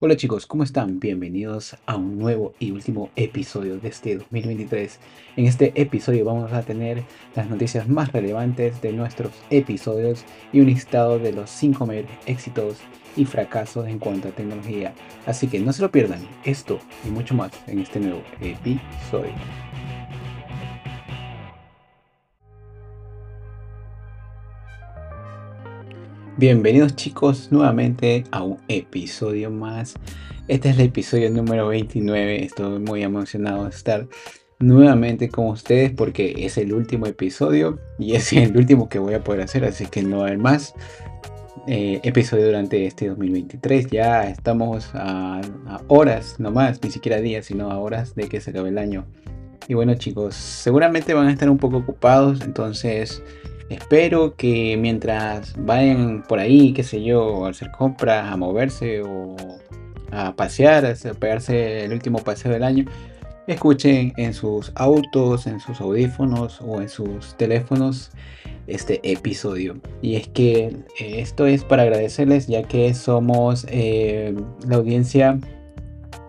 Hola chicos, ¿cómo están? Bienvenidos a un nuevo y último episodio de este 2023. En este episodio vamos a tener las noticias más relevantes de nuestros episodios y un listado de los 5 mayores éxitos y fracasos en cuanto a tecnología. Así que no se lo pierdan, esto y mucho más en este nuevo episodio. Bienvenidos chicos nuevamente a un episodio más. Este es el episodio número 29. Estoy muy emocionado de estar nuevamente con ustedes porque es el último episodio y es el último que voy a poder hacer. Así que no hay más eh, episodio durante este 2023. Ya estamos a, a horas, no más, ni siquiera días, sino a horas de que se acabe el año. Y bueno chicos, seguramente van a estar un poco ocupados, entonces Espero que mientras vayan por ahí, qué sé yo, a hacer compras, a moverse o a pasear, a pegarse el último paseo del año, escuchen en sus autos, en sus audífonos o en sus teléfonos este episodio. Y es que esto es para agradecerles ya que somos eh, la audiencia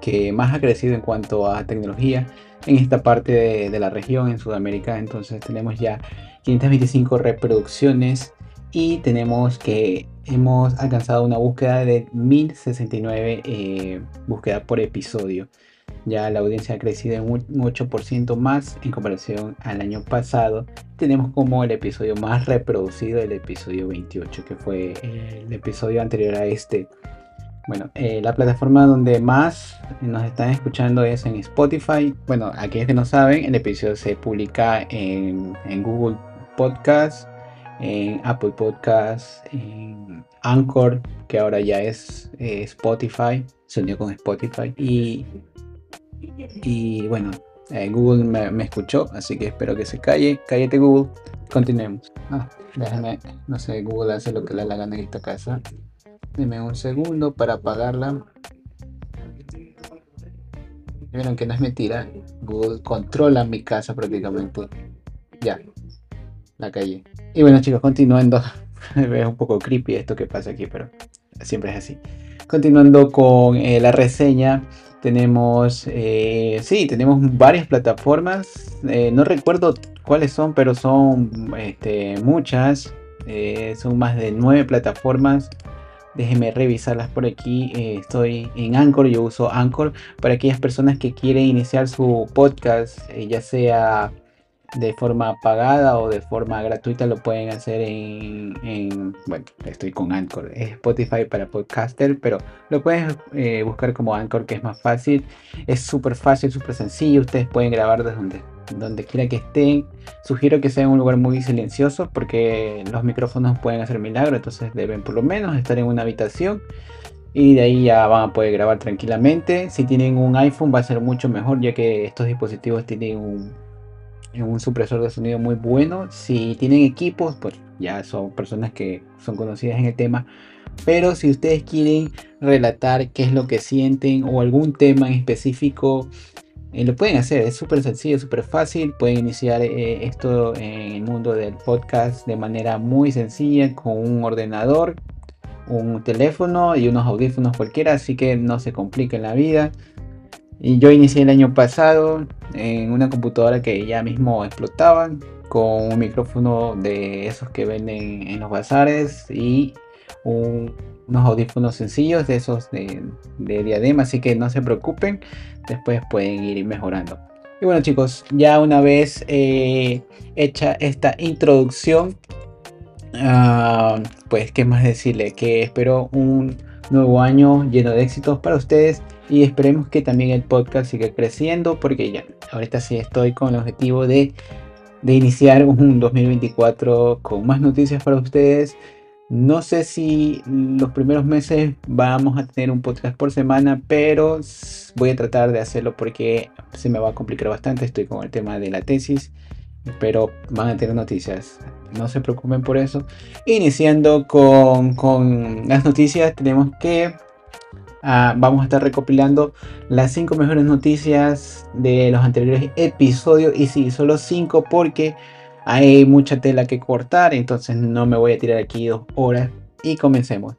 que más ha crecido en cuanto a tecnología en esta parte de la región, en Sudamérica. Entonces tenemos ya 525 reproducciones y tenemos que hemos alcanzado una búsqueda de 1069 eh, búsquedas por episodio. Ya la audiencia ha crecido en un 8% más en comparación al año pasado. Tenemos como el episodio más reproducido el episodio 28, que fue el episodio anterior a este. Bueno, eh, la plataforma donde más nos están escuchando es en Spotify. Bueno, aquellos que no saben, el episodio se publica en, en Google Podcast, Apple Podcast, Anchor, que ahora ya es eh, Spotify, se unió con Spotify. Y, y bueno, eh, Google me, escuchó, así que espero que se calle. Cállate Google, continuemos. Ah, déjame, no sé, Google hace lo que le da la gana en esta casa. Deme un segundo para apagarla. Vieron que no es mentira. Google controla mi casa prácticamente. Ya, la calle. Y bueno chicos, continuando. es un poco creepy esto que pasa aquí, pero siempre es así. Continuando con eh, la reseña, tenemos, eh, sí, tenemos varias plataformas. Eh, no recuerdo cuáles son, pero son este, muchas. son más de nueve plataformas. Déjenme revisarlas por aquí. estoy en Anchor, yo uso Anchor para aquellas personas que quieren iniciar su podcast, ya sea de forma pagada o de forma gratuita lo pueden hacer en, bueno, estoy con Anchor, es Spotify para podcaster, pero lo pueden eh, buscar como Anchor que es más fácil, es súper fácil, súper sencillo, ustedes pueden grabar desde donde, donde quiera que estén, sugiero que sea en un lugar muy silencioso porque los micrófonos pueden hacer milagros, entonces deben por lo menos estar en una habitación y de ahí ya van a poder grabar tranquilamente. Si tienen un iPhone va a ser mucho mejor ya que estos dispositivos tienen un un supresor de sonido muy bueno. Si tienen equipos, pues ya son personas que son conocidas en el tema. Pero si ustedes quieren relatar qué es lo que sienten o algún tema en específico, eh, lo pueden hacer. Es súper sencillo, súper fácil. Pueden iniciar eh, esto en el mundo del podcast de manera muy sencilla con un ordenador, un teléfono y unos audífonos cualquiera. Así que no se compliquen la vida. Y yo inicié el año pasado en una computadora que ya mismo explotaban con un micrófono de esos que venden en los bazares y unos audífonos sencillos de esos de, diadema, así que no se preocupen, después pueden ir mejorando. Y bueno chicos, ya una vez eh, hecha esta introducción, ah, pues qué más decirle, que espero un nuevo año lleno de éxitos para ustedes y esperemos que también el podcast siga creciendo porque ya ahorita sí estoy con el objetivo de, de iniciar un 2024 con más noticias para ustedes. No sé si los primeros meses vamos a tener un podcast por semana, pero voy a tratar de hacerlo porque se me va a complicar bastante. Estoy con el tema de la tesis, pero van a tener noticias. No se preocupen por eso. Iniciando con, con las noticias, tenemos que Ah, vamos a estar recopilando las 5 mejores noticias de los anteriores episodios. Y sí, solo 5 porque hay mucha tela que cortar. Entonces no me voy a tirar aquí dos horas. Y comencemos.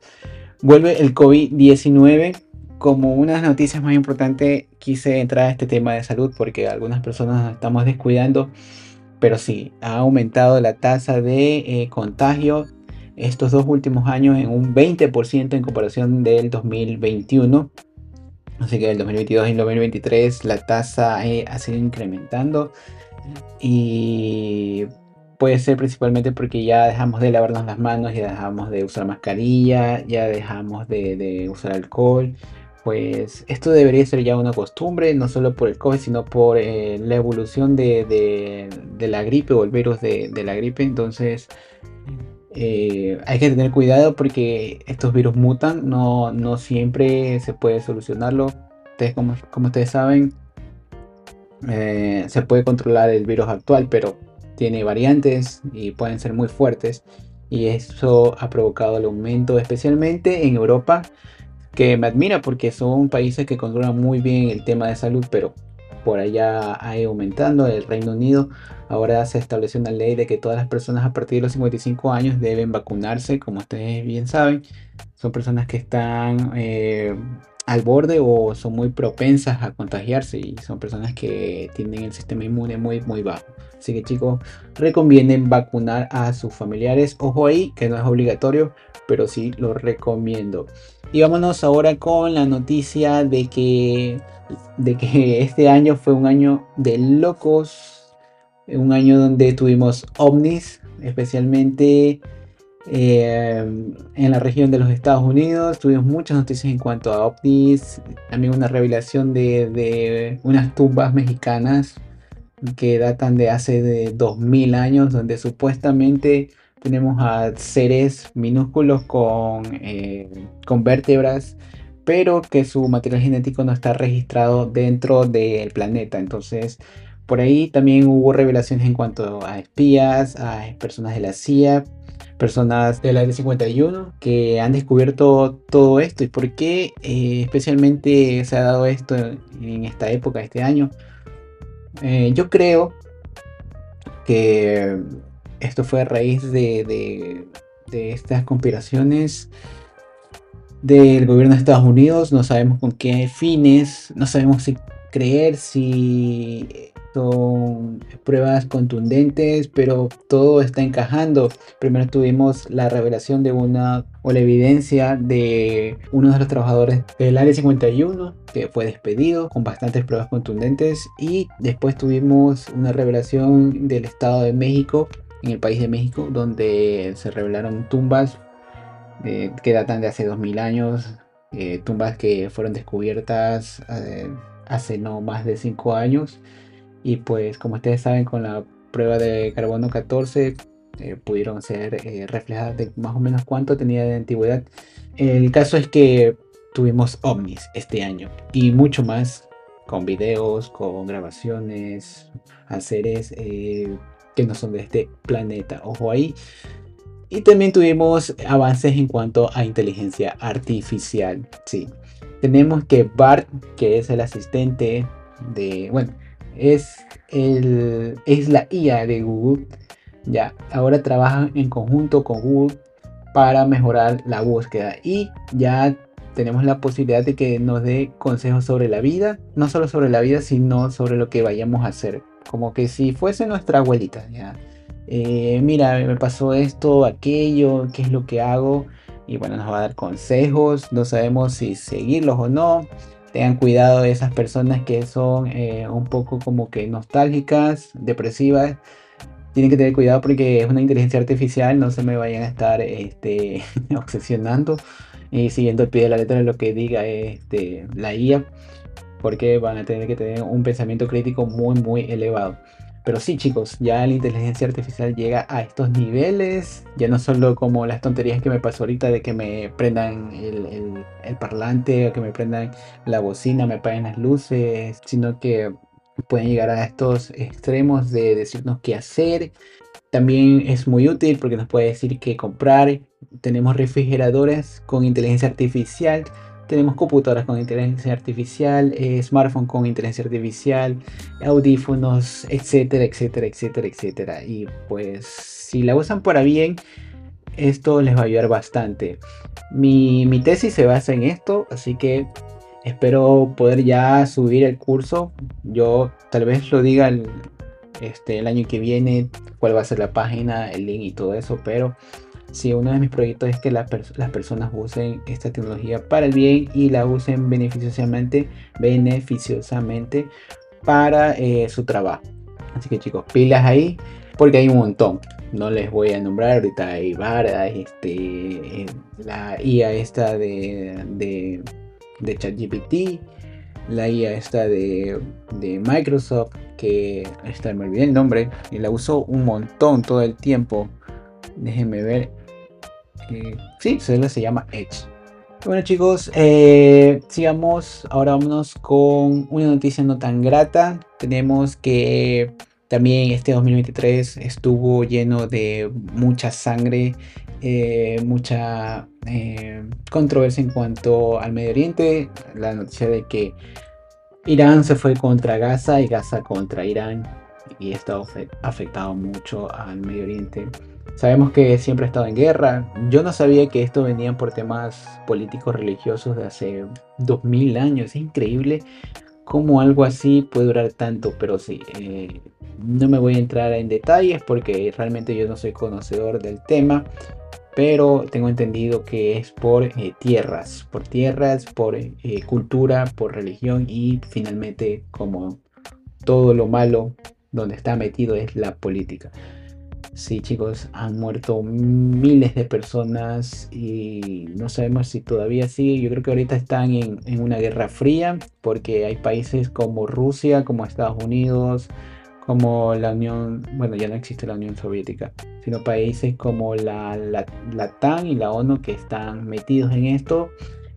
Vuelve el COVID-19 como una de las noticias más importantes, quise entrar a este tema de salud porque algunas personas nos estamos descuidando. Pero sí, ha aumentado la tasa de eh, contagio estos dos últimos años en un 20% en comparación del 2021. Así que el 2022 y el 2023 la tasa eh, ha sido incrementando. Y puede ser principalmente porque ya dejamos de lavarnos las manos, ya dejamos de usar mascarilla, ya dejamos de, usar alcohol. Pues esto debería ser ya una costumbre, no solo por el COVID, sino por eh, la evolución de, la gripe o el virus de, la gripe. Entonces eh, hay que tener cuidado porque estos virus mutan, no, no siempre se puede solucionarlo. Ustedes, como, como ustedes saben, eh, se puede controlar el virus actual, pero tiene variantes y pueden ser muy fuertes y eso ha provocado el aumento especialmente en Europa que me admira porque son países que controlan muy bien el tema de salud pero por allá ha ido aumentando el Reino Unido ahora se estableció una ley de que todas las personas a partir de los 55 años deben vacunarse como ustedes bien saben son personas que están eh, al borde o son muy propensas a contagiarse y son personas que tienen el sistema inmune muy muy bajo. Así que chicos, recomienden vacunar a sus familiares. Ojo ahí, que no es obligatorio, pero sí lo recomiendo. Y vámonos ahora con la noticia de que, de que este año fue un año de locos. Un año donde tuvimos ovnis, especialmente eh, en la región de los Estados Unidos tuvimos muchas noticias en cuanto a ovnis, también una revelación de, unas tumbas mexicanas que datan de hace de 2000 años, donde supuestamente tenemos a seres minúsculos con, eh, con vértebras, pero que su material genético no está registrado dentro del planeta. Entonces, por ahí también hubo revelaciones en cuanto a espías, a personas de la CIA, personas del área 51 que han descubierto todo esto y por qué eh, especialmente se ha dado esto en esta época, este año. Eh, yo creo que esto fue a raíz de, de estas conspiraciones del gobierno de Estados Unidos. No sabemos con qué fines, no sabemos si creer, si son pruebas contundentes, pero todo está encajando. Primero tuvimos la revelación de una o la evidencia de uno de los trabajadores del área 51 que fue despedido con bastantes pruebas contundentes y después tuvimos una revelación del Estado de México en el país de México donde se revelaron tumbas eh, que datan de hace 2000 años, eh, tumbas que fueron descubiertas eh, hace no más de 5 años y pues como ustedes saben con la prueba de carbono 14 eh, pudieron ser eh, reflejadas de más o menos cuánto tenía de antigüedad. El caso es que tuvimos ovnis este año y mucho más con videos, con grabaciones, a seres eh, que no son de este planeta. Ojo ahí. Y también tuvimos avances en cuanto a inteligencia artificial. Sí. Tenemos que Bart, que es el asistente de, bueno, es, el, es la IA de Google. Ya, ahora trabajan en conjunto con Google para mejorar la búsqueda y ya tenemos la posibilidad de que nos dé consejos sobre la vida, no solo sobre la vida, sino sobre lo que vayamos a hacer. Como que si fuese nuestra abuelita, ya. Eh, mira, me pasó esto, aquello, qué es lo que hago. Y bueno, nos va a dar consejos, no sabemos si seguirlos o no tengan cuidado de esas personas que son eh, un poco como que nostálgicas, depresivas. Tienen que tener cuidado porque es una inteligencia artificial, no se me vayan a estar este, obsesionando y siguiendo el pie de la letra de lo que diga este, la IA, porque van a tener que tener un pensamiento crítico muy, muy elevado. Pero sí, chicos, ya la inteligencia artificial llega a estos niveles, ya no solo como las tonterías que me pasó ahorita de que me prendan el, parlante o que me prendan la bocina, me apaguen las luces, sino que pueden llegar a estos extremos de decirnos qué hacer. También es muy útil porque nos puede decir qué comprar. Tenemos refrigeradores con inteligencia artificial tenemos computadoras con inteligencia artificial, eh, smartphone con inteligencia artificial, audífonos, etcétera, etcétera, etcétera, etcétera. Y pues si la usan para bien, esto les va a ayudar bastante. Mi, tesis se basa en esto, así que Espero poder ya subir el curso. Yo tal vez lo diga este, el año que viene, cuál va a ser la página, el link y todo eso, pero si uno de mis proyectos es que las personas usen esta tecnología para el bien y la usen beneficiosamente, beneficiosamente para eh, su trabajo. Así que chicos, pilas ahí, porque hay un montón. No les voy a nombrar ahorita. Hay varias, este, la IA esta de, de, de ChatGPT, la IA esta de, de Microsoft, que esta me olvidé el nombre, y la uso un montón todo el tiempo. Déjenme ver. Eh, sí, se llama Edge. Bueno chicos, eh, sigamos. Ahora vámonos con una noticia no tan grata. Tenemos que también este 2023 estuvo lleno de mucha sangre, eh, mucha eh, controversia en cuanto al Medio Oriente. La noticia de que Irán se fue contra Gaza y Gaza contra Irán y esto ha afectado mucho al Medio Oriente. Sabemos que siempre ha estado en guerra. Yo no sabía que esto venía por temas políticos religiosos de hace 2000 años. Es increíble cómo algo así puede durar tanto, pero sí, eh, no me voy a entrar en detalles porque realmente yo no soy conocedor del tema, pero tengo entendido que es por eh, tierras, por tierras, por eh, cultura, por religión y finalmente como todo lo malo donde está metido es la política. Sí, chicos, han muerto miles de personas y no sabemos si todavía sigue. Yo creo que ahorita están en, en, una guerra fría porque hay países como Rusia, como Estados Unidos, como la Unión, bueno, ya no existe la Unión Soviética, sino países como la, la, la TAN y la ONU que están metidos en esto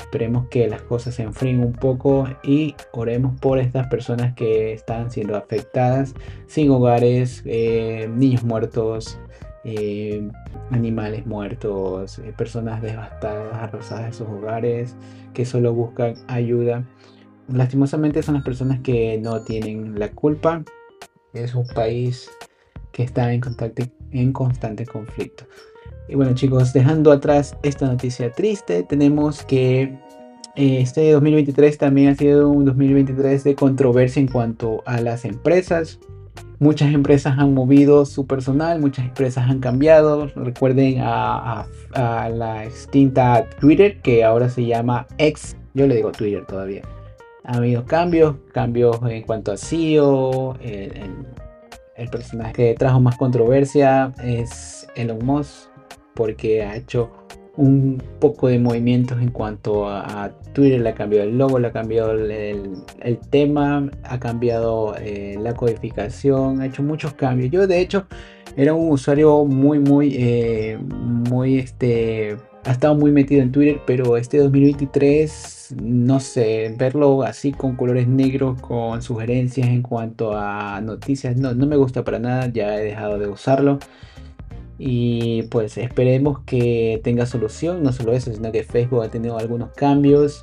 Esperemos que las cosas se enfríen un poco y oremos por estas personas que están siendo afectadas, sin hogares, eh, niños muertos, eh, animales muertos, eh, personas devastadas, arrasadas de sus hogares, que solo buscan ayuda. Lastimosamente son las personas que no tienen la culpa. Es un país que está en, en constante conflicto. Y bueno chicos, dejando atrás esta noticia triste, tenemos que eh, este 2023 también ha sido un 2023 de controversia en cuanto a las empresas. Muchas empresas han movido su personal, muchas empresas han cambiado. Recuerden a, la extinta Twitter, que ahora se llama X. Yo le digo Twitter todavía. Ha habido cambios, cambios en cuanto a CEO. El, el personaje que trajo más controversia es Elon Musk porque ha hecho un poco de movimientos en cuanto a, Twitter, le ha cambiado el logo, le ha cambiado el, tema, ha cambiado eh, la codificación, ha hecho muchos cambios. Yo de hecho era un usuario muy, muy, eh, muy, este, ha estado muy metido en Twitter, pero este 2023, no sé, verlo así con colores negros, con sugerencias en cuanto a noticias, no, no me gusta para nada, ya he dejado de usarlo. Y pues esperemos que tenga solución, no solo eso, sino que Facebook ha tenido algunos cambios.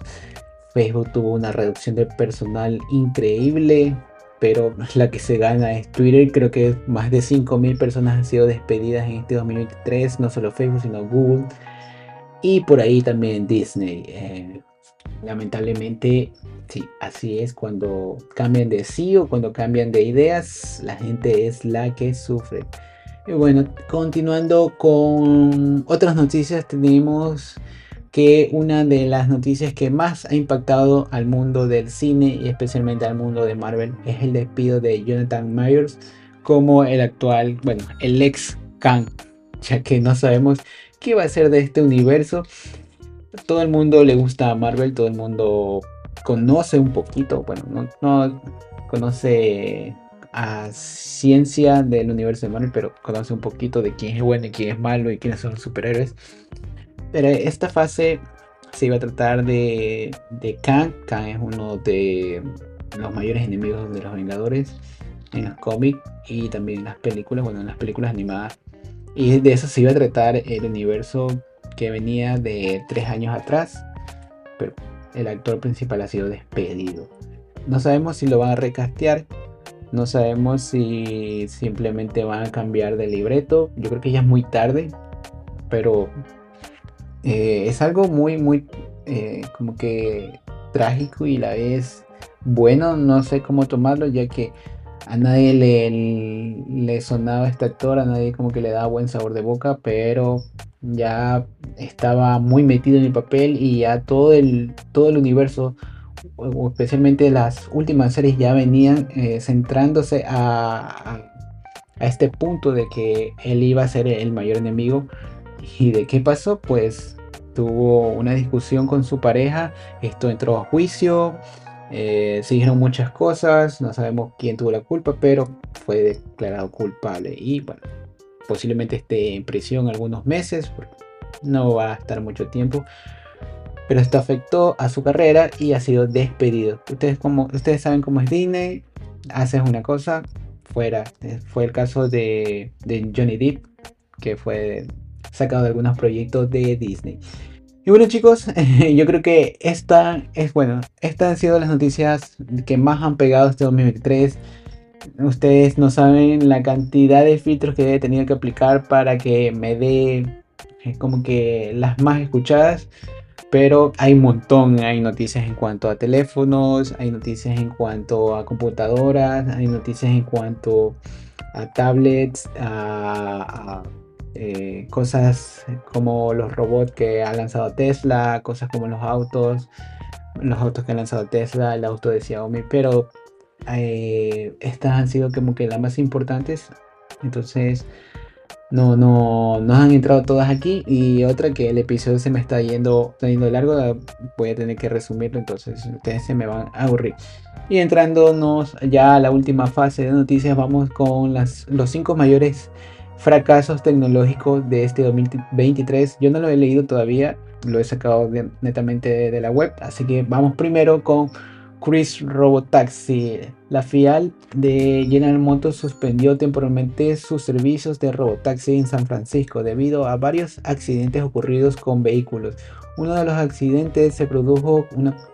Facebook tuvo una reducción de personal increíble, pero la que se gana es Twitter. Creo que más de 5.000 personas han sido despedidas en este 2023, no solo Facebook, sino Google. Y por ahí también Disney. Eh, lamentablemente, sí, así es. Cuando cambian de CEO, cuando cambian de ideas, la gente es la que sufre. Bueno, continuando con otras noticias, tenemos que una de las noticias que más ha impactado al mundo del cine y especialmente al mundo de Marvel es el despido de Jonathan Myers como el actual, bueno, el ex Kang, ya que no sabemos qué va a ser de este universo. Todo el mundo le gusta a Marvel, todo el mundo conoce un poquito, bueno, no, no conoce a ciencia del universo de Marvel, pero conoce un poquito de quién es bueno y quién es malo y quiénes son los superhéroes. Pero esta fase se iba a tratar de, de Kang. Kang es uno de los mayores enemigos de los Vengadores en los cómics y también en las películas, bueno, en las películas animadas. Y de eso se iba a tratar el universo que venía de tres años atrás, pero el actor principal ha sido despedido. No sabemos si lo van a recastear, no sabemos si simplemente van a cambiar de libreto. Yo creo que ya es muy tarde. Pero eh, es algo muy, muy... Eh, como que trágico y la vez bueno, no sé cómo tomarlo, ya que a nadie le, le sonaba este actor, a nadie como que le daba buen sabor de boca, pero ya estaba muy metido en el papel y ya todo el, todo el universo, especialmente las últimas series, ya venían eh, centrándose a, a, este punto de que él iba a ser el mayor enemigo. ¿Y de qué pasó? Pues tuvo una discusión con su pareja, esto entró a juicio, eh, se dijeron muchas cosas, no sabemos quién tuvo la culpa, pero fue declarado culpable y bueno, posiblemente esté en prisión algunos meses, no va a estar mucho tiempo, pero esto afectó a su carrera y ha sido despedido. Ustedes, como, ustedes saben cómo es Disney, haces una cosa, fuera. Fue el caso de, de Johnny Depp, que fue sacado de algunos proyectos de Disney. Y bueno chicos, yo creo que esta es bueno, estas han sido las noticias que más han pegado este 2023. Ustedes no saben la cantidad de filtros que he tenido que aplicar para que me dé eh, como que las más escuchadas. Pero hay un montón, hay noticias en cuanto a teléfonos, hay noticias en cuanto a computadoras, hay noticias en cuanto a tablets, a eh, cosas como los robots que ha lanzado Tesla, cosas como los autos, los autos que ha lanzado Tesla, el auto de Xiaomi, pero eh, estas han sido como que las más importantes. Entonces, no, no, no han entrado todas aquí. Y otra que el episodio se me está yendo, está yendo largo, voy a tener que resumirlo, entonces ustedes se me van a aburrir. Y entrándonos ya a la última fase de noticias, vamos con las, los cinco mayores fracasos tecnológicos de este 2023. Yo no lo he leído todavía, lo he sacado netamente de, la web, así que vamos primero con Chris Robotaxi. La FIAL de General Motors suspendió temporalmente sus servicios de Robotaxi en San Francisco debido a varios accidentes ocurridos con vehículos. Uno de los accidentes se produjo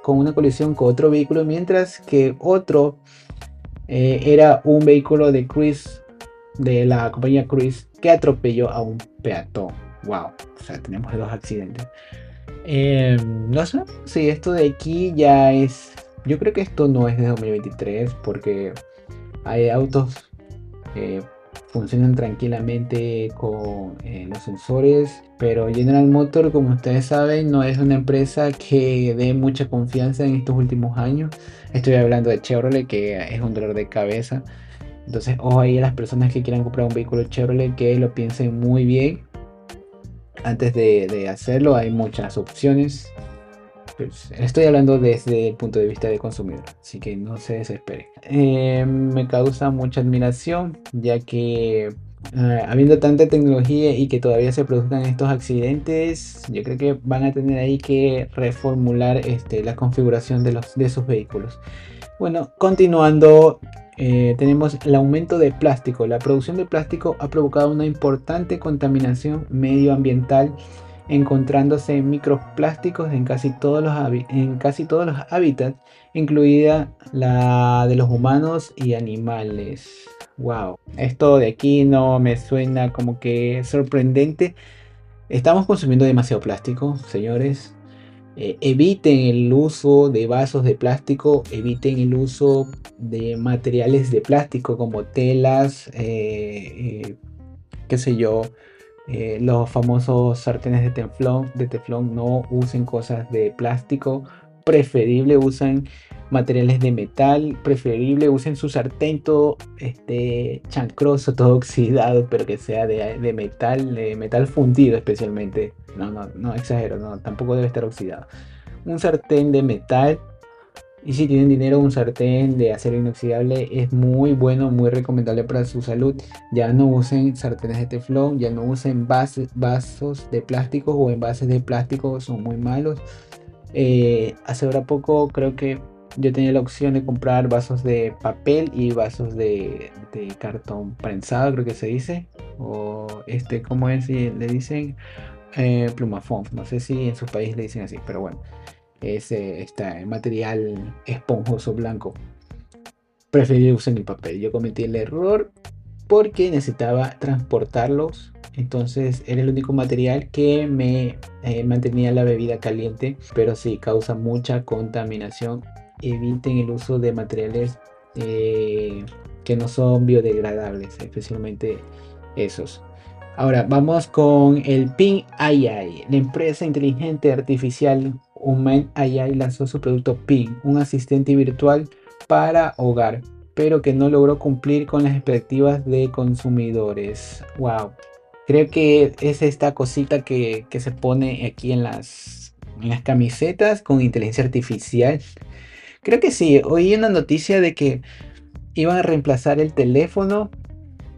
con una colisión con otro vehículo, mientras que otro eh, era un vehículo de Chris de la compañía Cruise que atropelló a un peatón. Wow, o sea, tenemos dos accidentes. Em, no sé si esto de aquí ya es. Yo creo que esto no es de 2023 porque hay autos que funcionan tranquilamente con eh, los sensores, pero General Motor, como ustedes saben, no es una empresa que dé mucha confianza en estos últimos años. Estoy hablando de Chevrolet, que es un dolor de cabeza. Entonces, ojo ahí a las personas que quieran comprar un vehículo Chevrolet que lo piensen muy bien. Antes de, hacerlo, hay muchas opciones. Pues, estoy hablando desde el punto de vista de consumidor, así que no se desespere. Eh, me causa mucha admiración, ya que eh, habiendo tanta tecnología y que todavía se produzcan estos accidentes, yo creo que van a tener ahí que reformular este, la configuración de, los, de sus vehículos. Bueno, continuando, eh, tenemos el aumento de plástico. La producción de plástico ha provocado una importante contaminación medioambiental, encontrándose microplásticos en casi todos los, en casi todos los hábitats, incluida la de los humanos y animales. Wow, esto de aquí no me suena como que sorprendente. Estamos consumiendo demasiado plástico, señores. Eh, eviten el uso de vasos de plástico, eviten el uso de materiales de plástico como telas, eh, eh, qué sé yo, los famosos sartenes de teflón, de teflón, no usen cosas de plástico, preferible usen materiales de metal, preferible usen su sartén todo este, chancroso, todo oxidado, pero que sea de, metal, de metal fundido especialmente. No, no, no exagero, tampoco debe estar oxidado. Un sartén de metal. Y si tienen dinero, un sartén de acero inoxidable es muy bueno, muy recomendable para su salud. Ya no usen sartenes de teflón, ya no usen vasos de plástico o envases de plástico, son muy malos. Eh, hace ahora poco creo que yo tenía la opción de comprar vasos de papel y vasos de, cartón prensado, creo que se dice. O este, ¿cómo es? Le dicen eh. No sé si en su país le dicen así, pero bueno. Es este material esponjoso blanco. Preferí usar el papel. Yo cometí el error porque necesitaba transportarlos. Entonces era el único material que me eh, mantenía la bebida caliente, pero sí causa mucha contaminación. Eviten el uso de materiales eh, que no son biodegradables, especialmente esos. Ahora vamos con el PIN AI. La empresa inteligente artificial Human AI lanzó su producto PIN, un asistente virtual para hogar, pero que no logró cumplir con las expectativas de consumidores. Wow. Creo que es esta cosita que, se pone aquí en las, en las camisetas con inteligencia artificial. Creo que sí. Oí una noticia de que iban a reemplazar el teléfono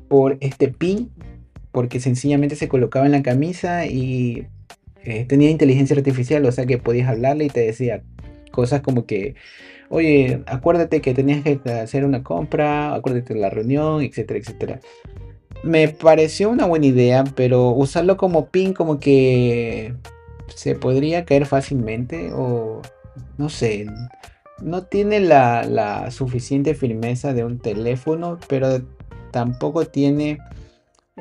por este PIN porque sencillamente se colocaba en la camisa y eh, tenía inteligencia artificial, o sea que podías hablarle y te decía cosas como que, oye, acuérdate que tenías que hacer una compra, acuérdate de la reunión, etcétera, etcétera. Me pareció una buena idea, pero usarlo como pin como que se podría caer fácilmente o no sé, no tiene la, suficiente firmeza de un teléfono, pero tampoco tiene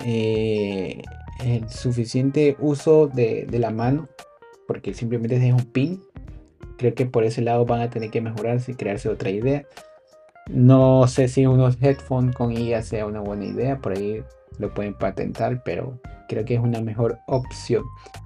eh, el suficiente uso de, la mano, porque simplemente es un pin. Creo que por ese lado van a tener que mejorarse y crearse otra idea. No sé si unos headphones con IA sea una buena idea, por ahí lo pueden patentar, pero creo que es una mejor opción.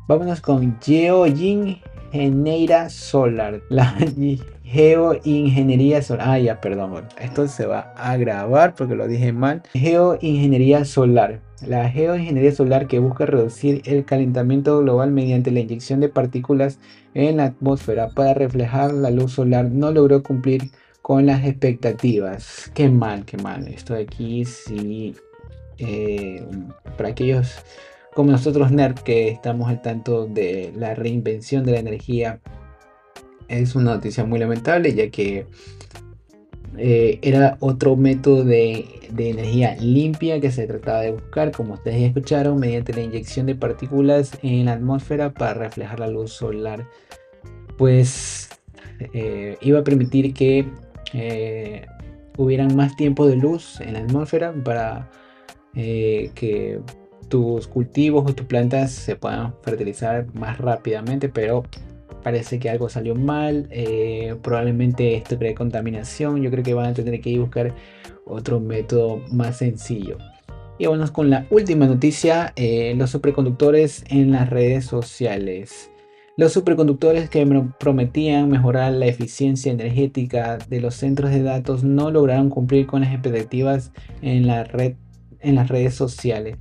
Vámonos con Geojin Geneira Solar. La Geoingeniería Solar. Ah, ya, perdón. Esto se va a grabar porque lo dije mal. Geoingeniería Solar. La geoingeniería solar que busca reducir el calentamiento global mediante la inyección de partículas en la atmósfera para reflejar la luz solar no logró cumplir con las expectativas. Qué mal, qué mal. Esto de aquí sí. Eh, para aquellos como nosotros nerd que estamos al tanto de la reinvención de la energía es una noticia muy lamentable ya que eh, era otro método de, energía limpia que se trataba de buscar, como ustedes ya escucharon, mediante la inyección de partículas en la atmósfera para reflejar la luz solar. Pues eh, iba a permitir que eh, hubieran más tiempo de luz en la atmósfera para que tus cultivos o tus plantas se puedan fertilizar más rápidamente, pero parece que algo salió mal, eh, probablemente esto cree contaminación, yo creo que van a tener que ir a buscar otro método más sencillo. Y vamos con la última noticia, eh, los superconductores en las redes sociales. Los superconductores que prometían mejorar la eficiencia energética de los centros de datos no lograron cumplir con las expectativas en, la red, en las redes sociales.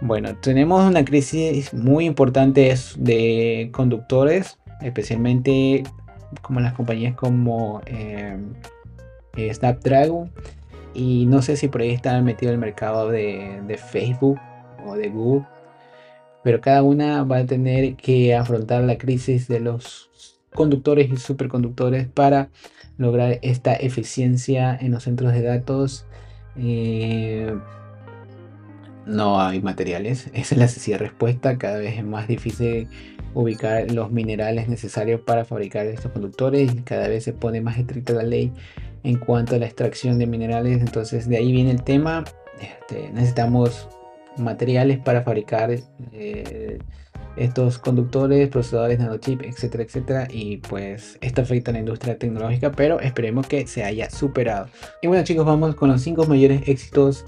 Bueno, tenemos una crisis muy importante de conductores especialmente como las compañías como eh, eh, Snapdragon. Y no sé si por ahí están metido el mercado de, de, Facebook o de Google pero cada una va a tener que afrontar la crisis de los conductores y superconductores para lograr esta eficiencia en los centros de datos. Eh, no hay materiales esa es la sencilla respuesta cada vez es más difícil ubicar los minerales necesarios para fabricar estos conductores y cada vez se pone más estricta la ley en cuanto a la extracción de minerales. Entonces de ahí viene el tema. Este, necesitamos materiales para fabricar eh, estos conductores, procesadores, nanochip, etcétera, etcétera. Y pues esto afecta a la industria tecnológica, pero esperemos que se haya superado. Y bueno chicos, vamos con los 5 mayores éxitos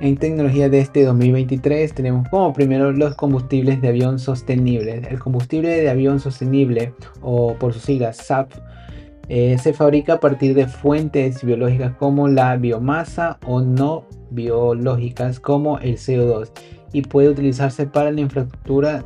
en tecnología de este 2023. Tenemos como primero los combustibles de avión sostenibles. El combustible de avión sostenible, o por sus siglas SAF, eh, se fabrica a partir de fuentes biológicas como la biomasa o no biológicas como el CO2 y puede utilizarse para la infraestructura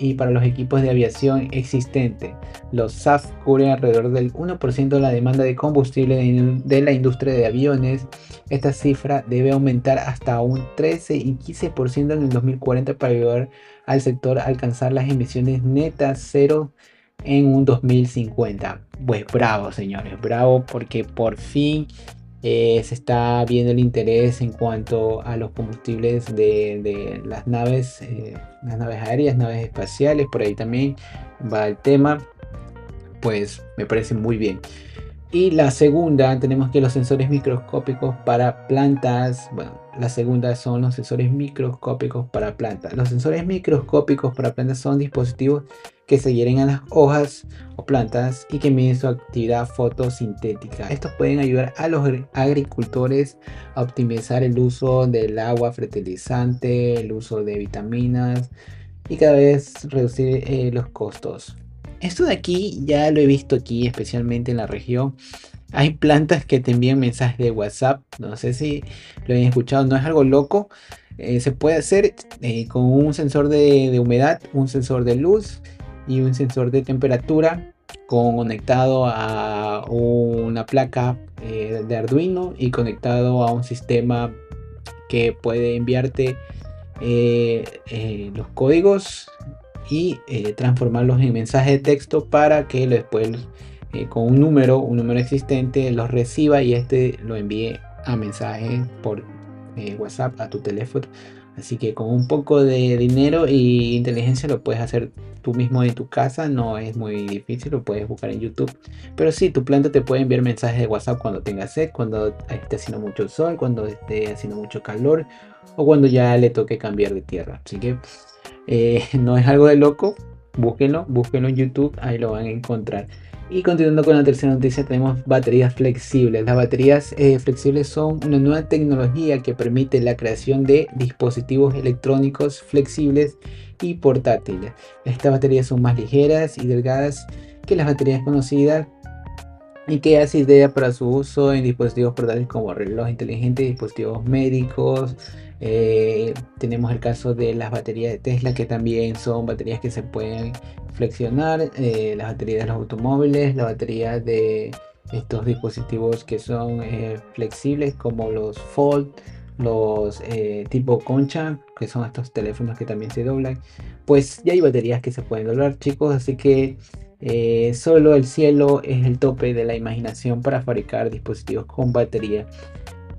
y para los equipos de aviación existentes. Los SAF cubren alrededor del 1% de la demanda de combustible de la industria de aviones. Esta cifra debe aumentar hasta un 13 y 15% en el 2040 para ayudar al sector a alcanzar las emisiones netas cero en un 2050. Pues bravo, señores, bravo porque por fin eh, se está viendo el interés en cuanto a los combustibles de, las naves, eh, las naves aéreas, naves espaciales, por ahí también va el tema, pues me parece muy bien. Y la segunda, tenemos que los sensores microscópicos para plantas, bueno, la segunda son los sensores microscópicos para plantas. Los sensores microscópicos para plantas son dispositivos que se hieren a las hojas o plantas y que miden su actividad fotosintética. Estos pueden ayudar a los agricultores a optimizar el uso del agua fertilizante, el uso de vitaminas y cada vez reducir eh, los costos. Esto de aquí ya lo he visto aquí, especialmente en la región. Hay plantas que te envían mensajes de WhatsApp. No sé si lo han escuchado, no es algo loco. Eh, se puede hacer eh, con un sensor de, humedad, un sensor de luz y un sensor de temperatura conectado a una placa eh, de Arduino y conectado a un sistema que puede enviarte los códigos y eh, transformarlos en mensaje de texto para que después eh, con un número, un número existente, los reciba y este lo envíe a mensaje por eh, WhatsApp a tu teléfono. Así que con un poco de dinero y inteligencia lo puedes hacer tú mismo en tu casa, no es muy difícil, lo puedes buscar en YouTube. Pero sí, tu planta te puede enviar mensajes de WhatsApp cuando tenga sed, cuando esté haciendo mucho sol, cuando esté haciendo mucho calor o cuando ya le toque cambiar de tierra. Así que eh, no es algo de loco, búsquenlo, búsquenlo en YouTube, ahí lo van a encontrar. Y continuando con la tercera noticia, tenemos baterías flexibles. Las baterías eh, flexibles son una nueva tecnología que permite la creación de dispositivos electrónicos flexibles y portátiles. Estas baterías son más ligeras y delgadas que las baterías conocidas y que hace idea para su uso en dispositivos portátiles como relojes inteligentes, dispositivos médicos, eh, tenemos el caso de las baterías de Tesla, que también son baterías que se pueden flexionar, eh, las baterías de los automóviles, la batería de estos dispositivos que son eh, flexibles como los Fold, los tipo concha, que son estos teléfonos que también se doblan. Pues ya hay baterías que se pueden doblar, chicos, así que solo el cielo es el tope de la imaginación para fabricar dispositivos con batería.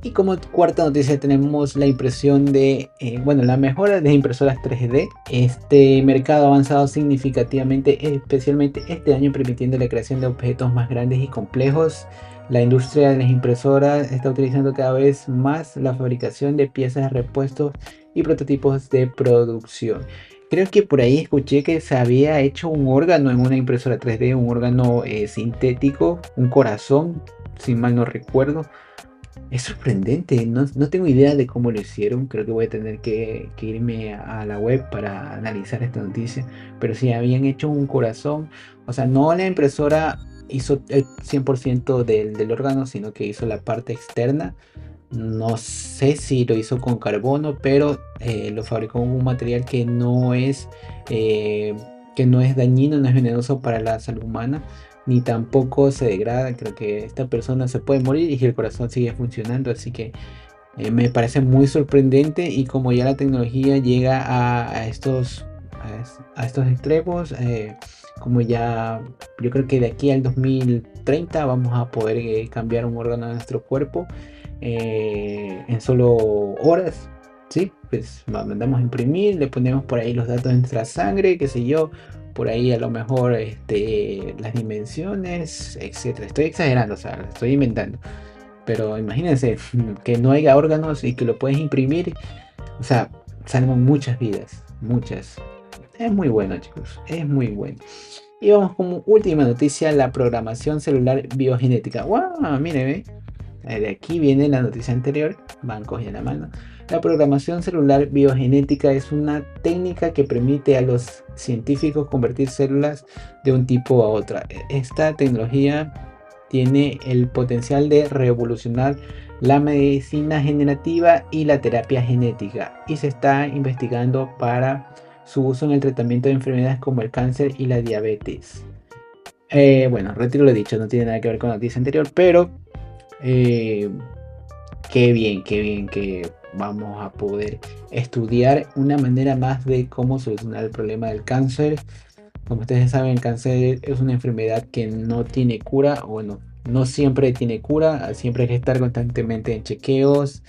Y como cuarta noticia tenemos la impresión de, eh, bueno, la mejora de impresoras 3D. Este mercado ha avanzado significativamente, especialmente este año, permitiendo la creación de objetos más grandes y complejos. La industria de las impresoras está utilizando cada vez más la fabricación de piezas de repuestos y prototipos de producción. Creo que por ahí escuché que se había hecho un órgano en una impresora 3D, un órgano eh, sintético, un corazón, si mal no recuerdo es sorprendente, no, tengo idea de cómo lo hicieron, creo que voy a tener que, irme a, la web para analizar esta noticia, pero si habían hecho un corazón, o sea, no la impresora hizo el 100% del, órgano, sino que hizo la parte externa, no sé si lo hizo con carbono, pero eh, lo fabricó con un material que no es... Eh, que no es dañino, no es venenoso para la salud humana, ni tampoco se degrada. Creo que esta persona se puede morir y el corazón sigue funcionando. Así que eh, me parece muy sorprendente y como ya la tecnología llega a, estos, a, estos extremos, eh, como ya yo creo que de aquí al 2030 vamos a poder eh, cambiar un órgano de nuestro cuerpo en solo horas. Sí, pues mandamos a imprimir, le ponemos por ahí los datos de nuestra sangre, qué sé yo, por ahí a lo mejor este, las dimensiones, etcétera. Estoy exagerando, o sea, estoy inventando. Pero imagínense que no haya órganos y que lo puedes imprimir. O sea, salvan muchas vidas, muchas. Es muy bueno, chicos, es muy bueno. Y vamos como última noticia, la programación celular biogenética. ¡Wow! Mire, de aquí viene la noticia anterior, van cogiendo la mano. La programación celular biogenética es una técnica que permite a los científicos convertir células de un tipo a otra. Esta tecnología tiene el potencial de revolucionar la medicina generativa y la terapia genética y se está investigando para su uso en el tratamiento de enfermedades como el cáncer y la diabetes. Eh, bueno, retiro lo dicho, no tiene nada que ver con la noticia anterior, pero eh, qué bien, qué bien que vamos a poder estudiar una manera más de cómo solucionar el problema del cáncer. Como ustedes saben, el cáncer es una enfermedad que no tiene cura, o bueno, no siempre tiene cura, siempre hay que estar constantemente en chequeos,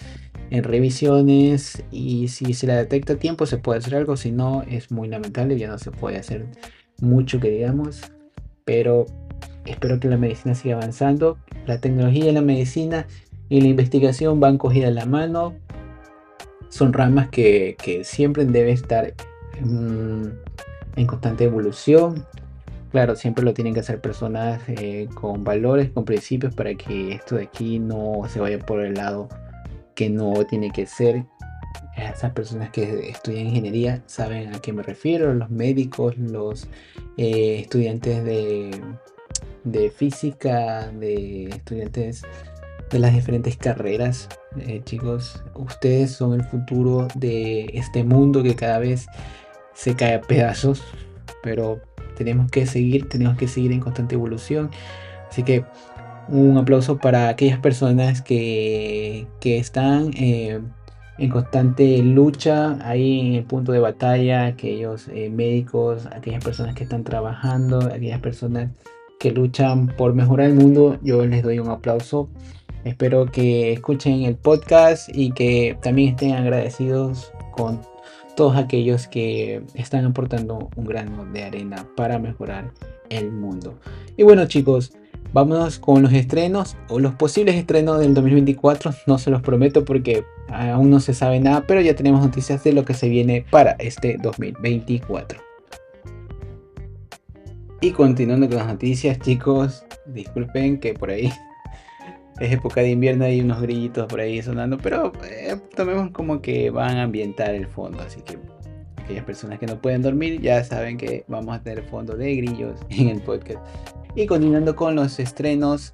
en revisiones y si se la detecta a tiempo se puede hacer algo, si no es muy lamentable, ya no se puede hacer mucho que digamos, pero espero que la medicina siga avanzando. La tecnología y la medicina y la investigación van cogidas de la mano. Son ramas que, siempre deben estar en constante evolución. Claro, siempre lo tienen que hacer personas eh, con valores, con principios, para que esto de aquí no se vaya por el lado que no tiene que ser. Esas personas que estudian ingeniería saben a qué me refiero, los médicos, los eh, estudiantes de, de, física, de estudiantes de las diferentes carreras. Eh, chicos, ustedes son el futuro de este mundo que cada vez se cae a pedazos, pero tenemos que seguir, tenemos que seguir en constante evolución. Así que un aplauso para aquellas personas que, están eh, en constante lucha ahí en el punto de batalla, aquellos eh, médicos, aquellas personas que están trabajando, aquellas personas que luchan por mejorar el mundo. Yo les doy un aplauso. Espero que escuchen el podcast y que también estén agradecidos con todos aquellos que están aportando un grano de arena para mejorar el mundo. Y bueno chicos, vámonos con los estrenos o los posibles estrenos del 2024. No se los prometo porque aún no se sabe nada, pero ya tenemos noticias de lo que se viene para este 2024. Y continuando con las noticias chicos, disculpen que por ahí es época de invierno, hay unos grillitos por ahí sonando, pero eh, tomemos como que van a ambientar el fondo, así que aquellas personas que no pueden dormir ya saben que vamos a tener fondo de grillos en el podcast. Y continuando con los estrenos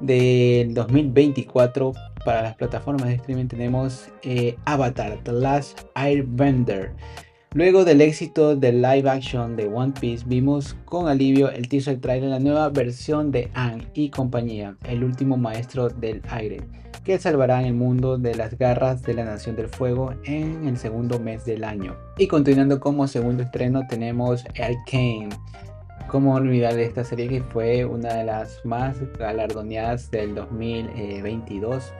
del 2024 para las plataformas de streaming tenemos eh, Avatar, The Last Airbender. Luego del éxito del live action de One Piece, vimos con alivio el teaser trailer la nueva versión de Aang y compañía, el último maestro del aire, que salvará el mundo de las garras de la Nación del Fuego en el segundo mes del año. Y continuando como segundo estreno tenemos Arcane. Como olvidar esta serie que fue una de las más galardoneadas del 2022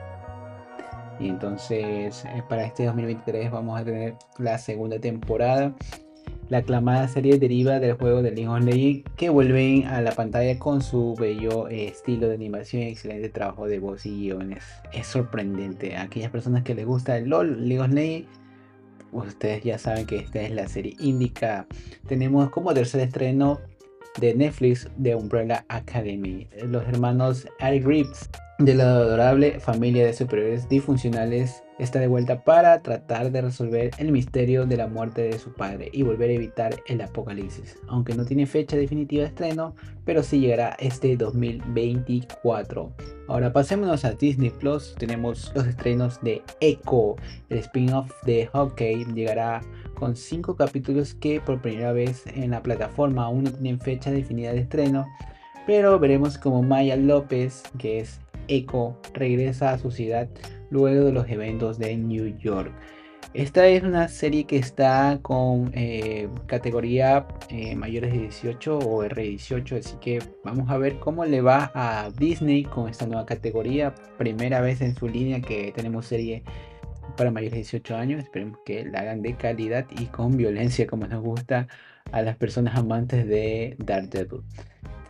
y entonces eh, para este 2023 vamos a tener la segunda temporada. La aclamada serie deriva del juego de League of Legends que vuelven a la pantalla con su bello eh, estilo de animación y excelente trabajo de voz y guiones. Es sorprendente. A aquellas personas que les gusta el LOL, League of Legends, ustedes ya saben que esta es la serie indica. Tenemos como tercer estreno de Netflix de Umbrella Academy. Los hermanos Eric Reeves de la adorable familia de superiores disfuncionales está de vuelta para tratar de resolver el misterio de la muerte de su padre y volver a evitar el apocalipsis. Aunque no tiene fecha definitiva de estreno, pero sí llegará este 2024. Ahora pasémonos a Disney Plus. Tenemos los estrenos de Echo, el spin-off de Hockey. Llegará con 5 capítulos que por primera vez en la plataforma aún no tienen fecha definida de estreno. Pero veremos como Maya López, que es Echo regresa a su ciudad luego de los eventos de New York. Esta es una serie que está con eh, categoría eh, mayores de 18 o R18, así que vamos a ver cómo le va a Disney con esta nueva categoría. Primera vez en su línea que tenemos serie para mayores de 18 años. Esperemos que la hagan de calidad y con violencia como nos gusta a las personas amantes de Daredevil.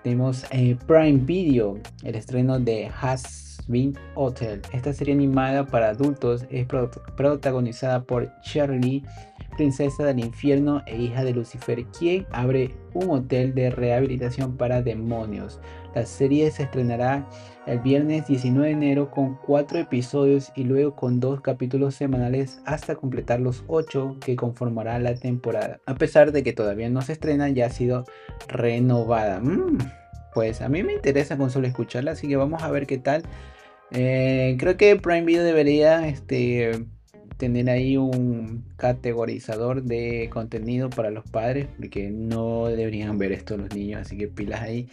Tenemos eh, Prime Video, el estreno de Has Been Hotel. Esta serie animada para adultos es protagonizada por Shirley, princesa del infierno e hija de Lucifer, quien abre un hotel de rehabilitación para demonios. La serie se estrenará el viernes 19 de enero con cuatro episodios y luego con dos capítulos semanales hasta completar los ocho que conformará la temporada. A pesar de que todavía no se estrena, ya ha sido renovada. Mm, pues a mí me interesa con solo escucharla, así que vamos a ver qué tal. Eh, creo que Prime Video debería este, tener ahí un categorizador de contenido para los padres, porque no deberían ver esto los niños, así que pilas ahí.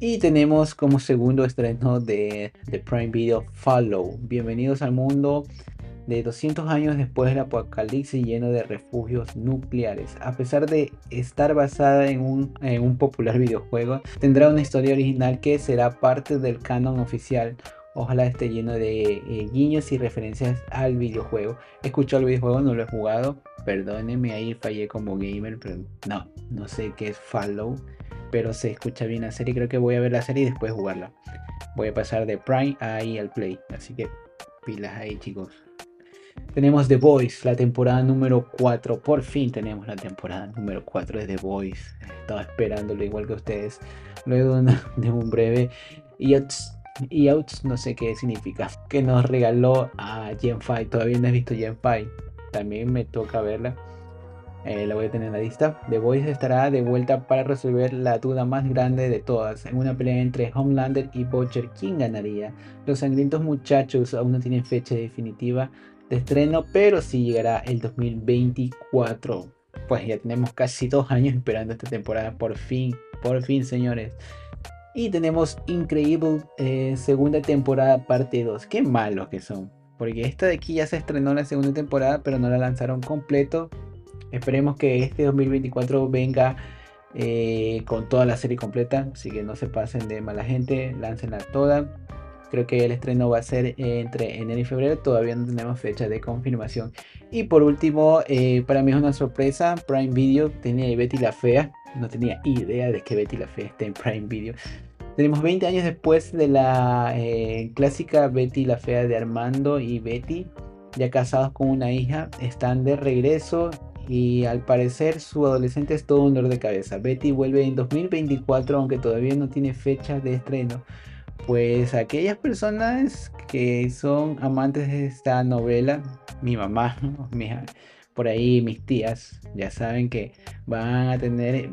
Y tenemos como segundo estreno de, de Prime Video Follow. Bienvenidos al mundo de 200 años después del apocalipsis lleno de refugios nucleares. A pesar de estar basada en un, en un popular videojuego, tendrá una historia original que será parte del canon oficial. Ojalá esté lleno de eh, guiños y referencias al videojuego. He escuchado el videojuego, no lo he jugado. Perdónenme, ahí fallé como gamer, pero no, no sé qué es Follow. Pero se escucha bien la serie. Creo que voy a ver la serie y después jugarla. Voy a pasar de Prime ahí al Play. Así que pilas ahí, chicos. Tenemos The Voice, la temporada número 4. Por fin tenemos la temporada número 4 de The Voice. Estaba esperándolo igual que ustedes. Luego de un breve y no sé qué significa, que nos regaló a Gen 5. Todavía no he visto Gen 5. También me toca verla. Eh, la voy a tener en la lista. The Voice estará de vuelta para resolver la duda más grande de todas. En una pelea entre Homelander y Butcher, ¿quién ganaría? Los sangrientos muchachos aún no tienen fecha definitiva de estreno, pero sí llegará el 2024. Pues ya tenemos casi dos años esperando esta temporada. Por fin, por fin, señores. Y tenemos Increíble eh, segunda temporada parte 2. Qué malos que son. Porque esta de aquí ya se estrenó la segunda temporada, pero no la lanzaron completo. Esperemos que este 2024 venga eh, con toda la serie completa. Así que no se pasen de mala gente. Láncenla toda. Creo que el estreno va a ser entre enero y febrero. Todavía no tenemos fecha de confirmación. Y por último, eh, para mí es una sorpresa. Prime Video tenía Betty la Fea. No tenía idea de que Betty la Fea esté en Prime Video. Tenemos 20 años después de la eh, clásica Betty la Fea de Armando y Betty. Ya casados con una hija, están de regreso y al parecer su adolescente es todo un dolor de cabeza. Betty vuelve en 2024 aunque todavía no tiene fecha de estreno pues aquellas personas que son amantes de esta novela, mi mamá, por ahí mis tías, ya saben que van a tener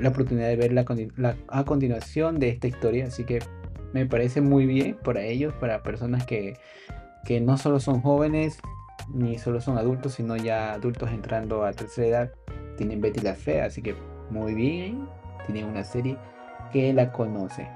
la oportunidad de verla a continuación de esta historia, así que me parece muy bien para ellos, para personas que, que no solo son jóvenes, ni solo son adultos, sino ya adultos entrando a tercera edad, tienen Betty la Fea, así que muy bien, tienen una serie que la conoce.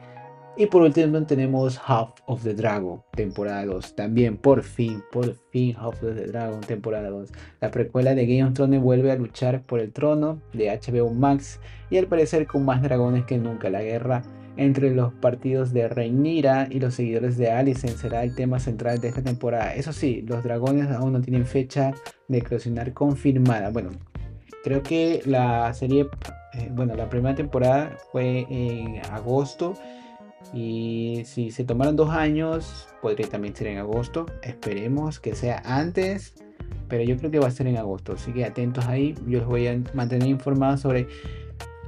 Y por último tenemos Half of the Dragon, temporada 2. También por fin, por fin Half of the Dragon, temporada 2. La precuela de Game of Thrones vuelve a luchar por el trono de HBO Max y al parecer con más dragones que nunca. La guerra entre los partidos de Rhaenyra y los seguidores de Alicent será el tema central de esta temporada. Eso sí, los dragones aún no tienen fecha de eclosionar confirmada. Bueno, creo que la serie, eh, bueno, la primera temporada fue en agosto y si se tomaron dos años, podría también ser en agosto. Esperemos que sea antes, pero yo creo que va a ser en agosto. Así que atentos ahí. Yo los voy a mantener informados sobre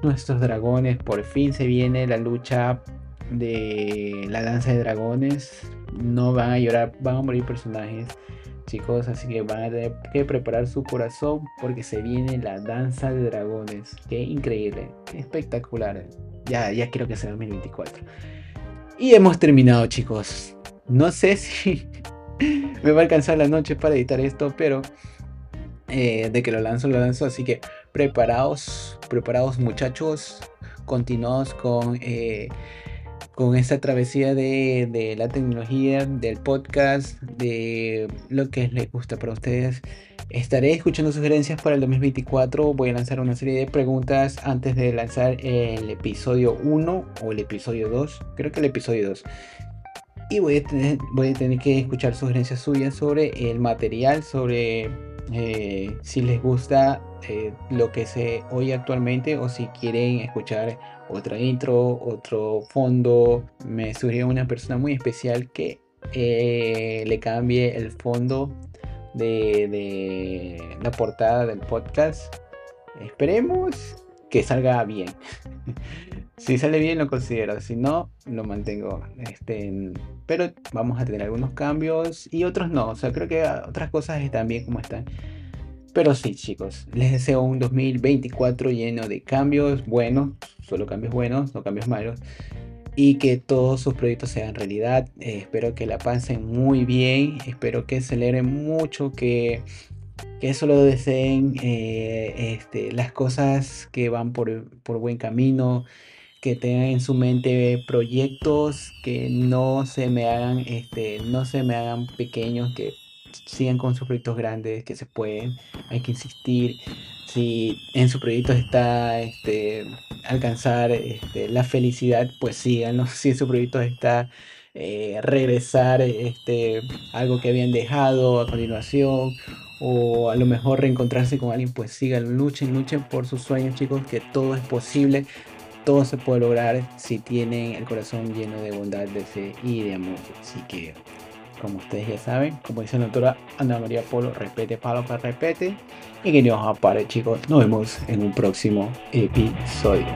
nuestros dragones. Por fin se viene la lucha de la danza de dragones. No van a llorar, van a morir personajes, chicos. Así que van a tener que preparar su corazón porque se viene la danza de dragones. Qué increíble, qué espectacular. Ya, ya quiero que sea 2024. Y hemos terminado, chicos. No sé si me va a alcanzar la noche para editar esto, pero eh, de que lo lanzo, lo lanzo. Así que preparaos, preparaos muchachos. Continuamos con, eh, con esta travesía de, de, la tecnología, del podcast, de lo que les gusta para ustedes. Estaré escuchando sugerencias para el 2024. Voy a lanzar una serie de preguntas antes de lanzar el episodio 1 o el episodio 2. Creo que el episodio 2. Y voy a tener, voy a tener que escuchar sugerencias suyas sobre el material, sobre eh, si les gusta eh, lo que se oye actualmente o si quieren escuchar otra intro, otro fondo. Me surgió una persona muy especial que eh, le cambie el fondo de, la portada del podcast. Esperemos que salga bien. si sale bien lo considero, si no lo mantengo. Este, pero vamos a tener algunos cambios y otros no. O sea, creo que otras cosas están bien como están. Pero sí, chicos, les deseo un 2024 lleno de cambios buenos, solo cambios buenos, no cambios malos y que todos sus proyectos sean realidad. Eh, espero que la pasen muy bien, espero que celebren mucho, que, que solo deseen eh, este, las cosas que van por, por, buen camino, que tengan en su mente proyectos que no se me hagan, este, no se me hagan pequeños, que sigan con sus proyectos grandes, que se pueden, hay que insistir si en su proyecto está este, alcanzar este, la felicidad, pues síganlo. Si en su proyecto está eh, regresar este, algo que habían dejado a continuación, o a lo mejor reencontrarse con alguien, pues sigan, luchen, luchen por sus sueños, chicos, que todo es posible. todo se puede lograr si tienen el corazón lleno de bondad, de fe y de amor. Así que, como ustedes ya saben, como dice la doctora Ana María Polo, repete palo para repete. Y que Dios apare, chicos. Nos vemos en un próximo episodio.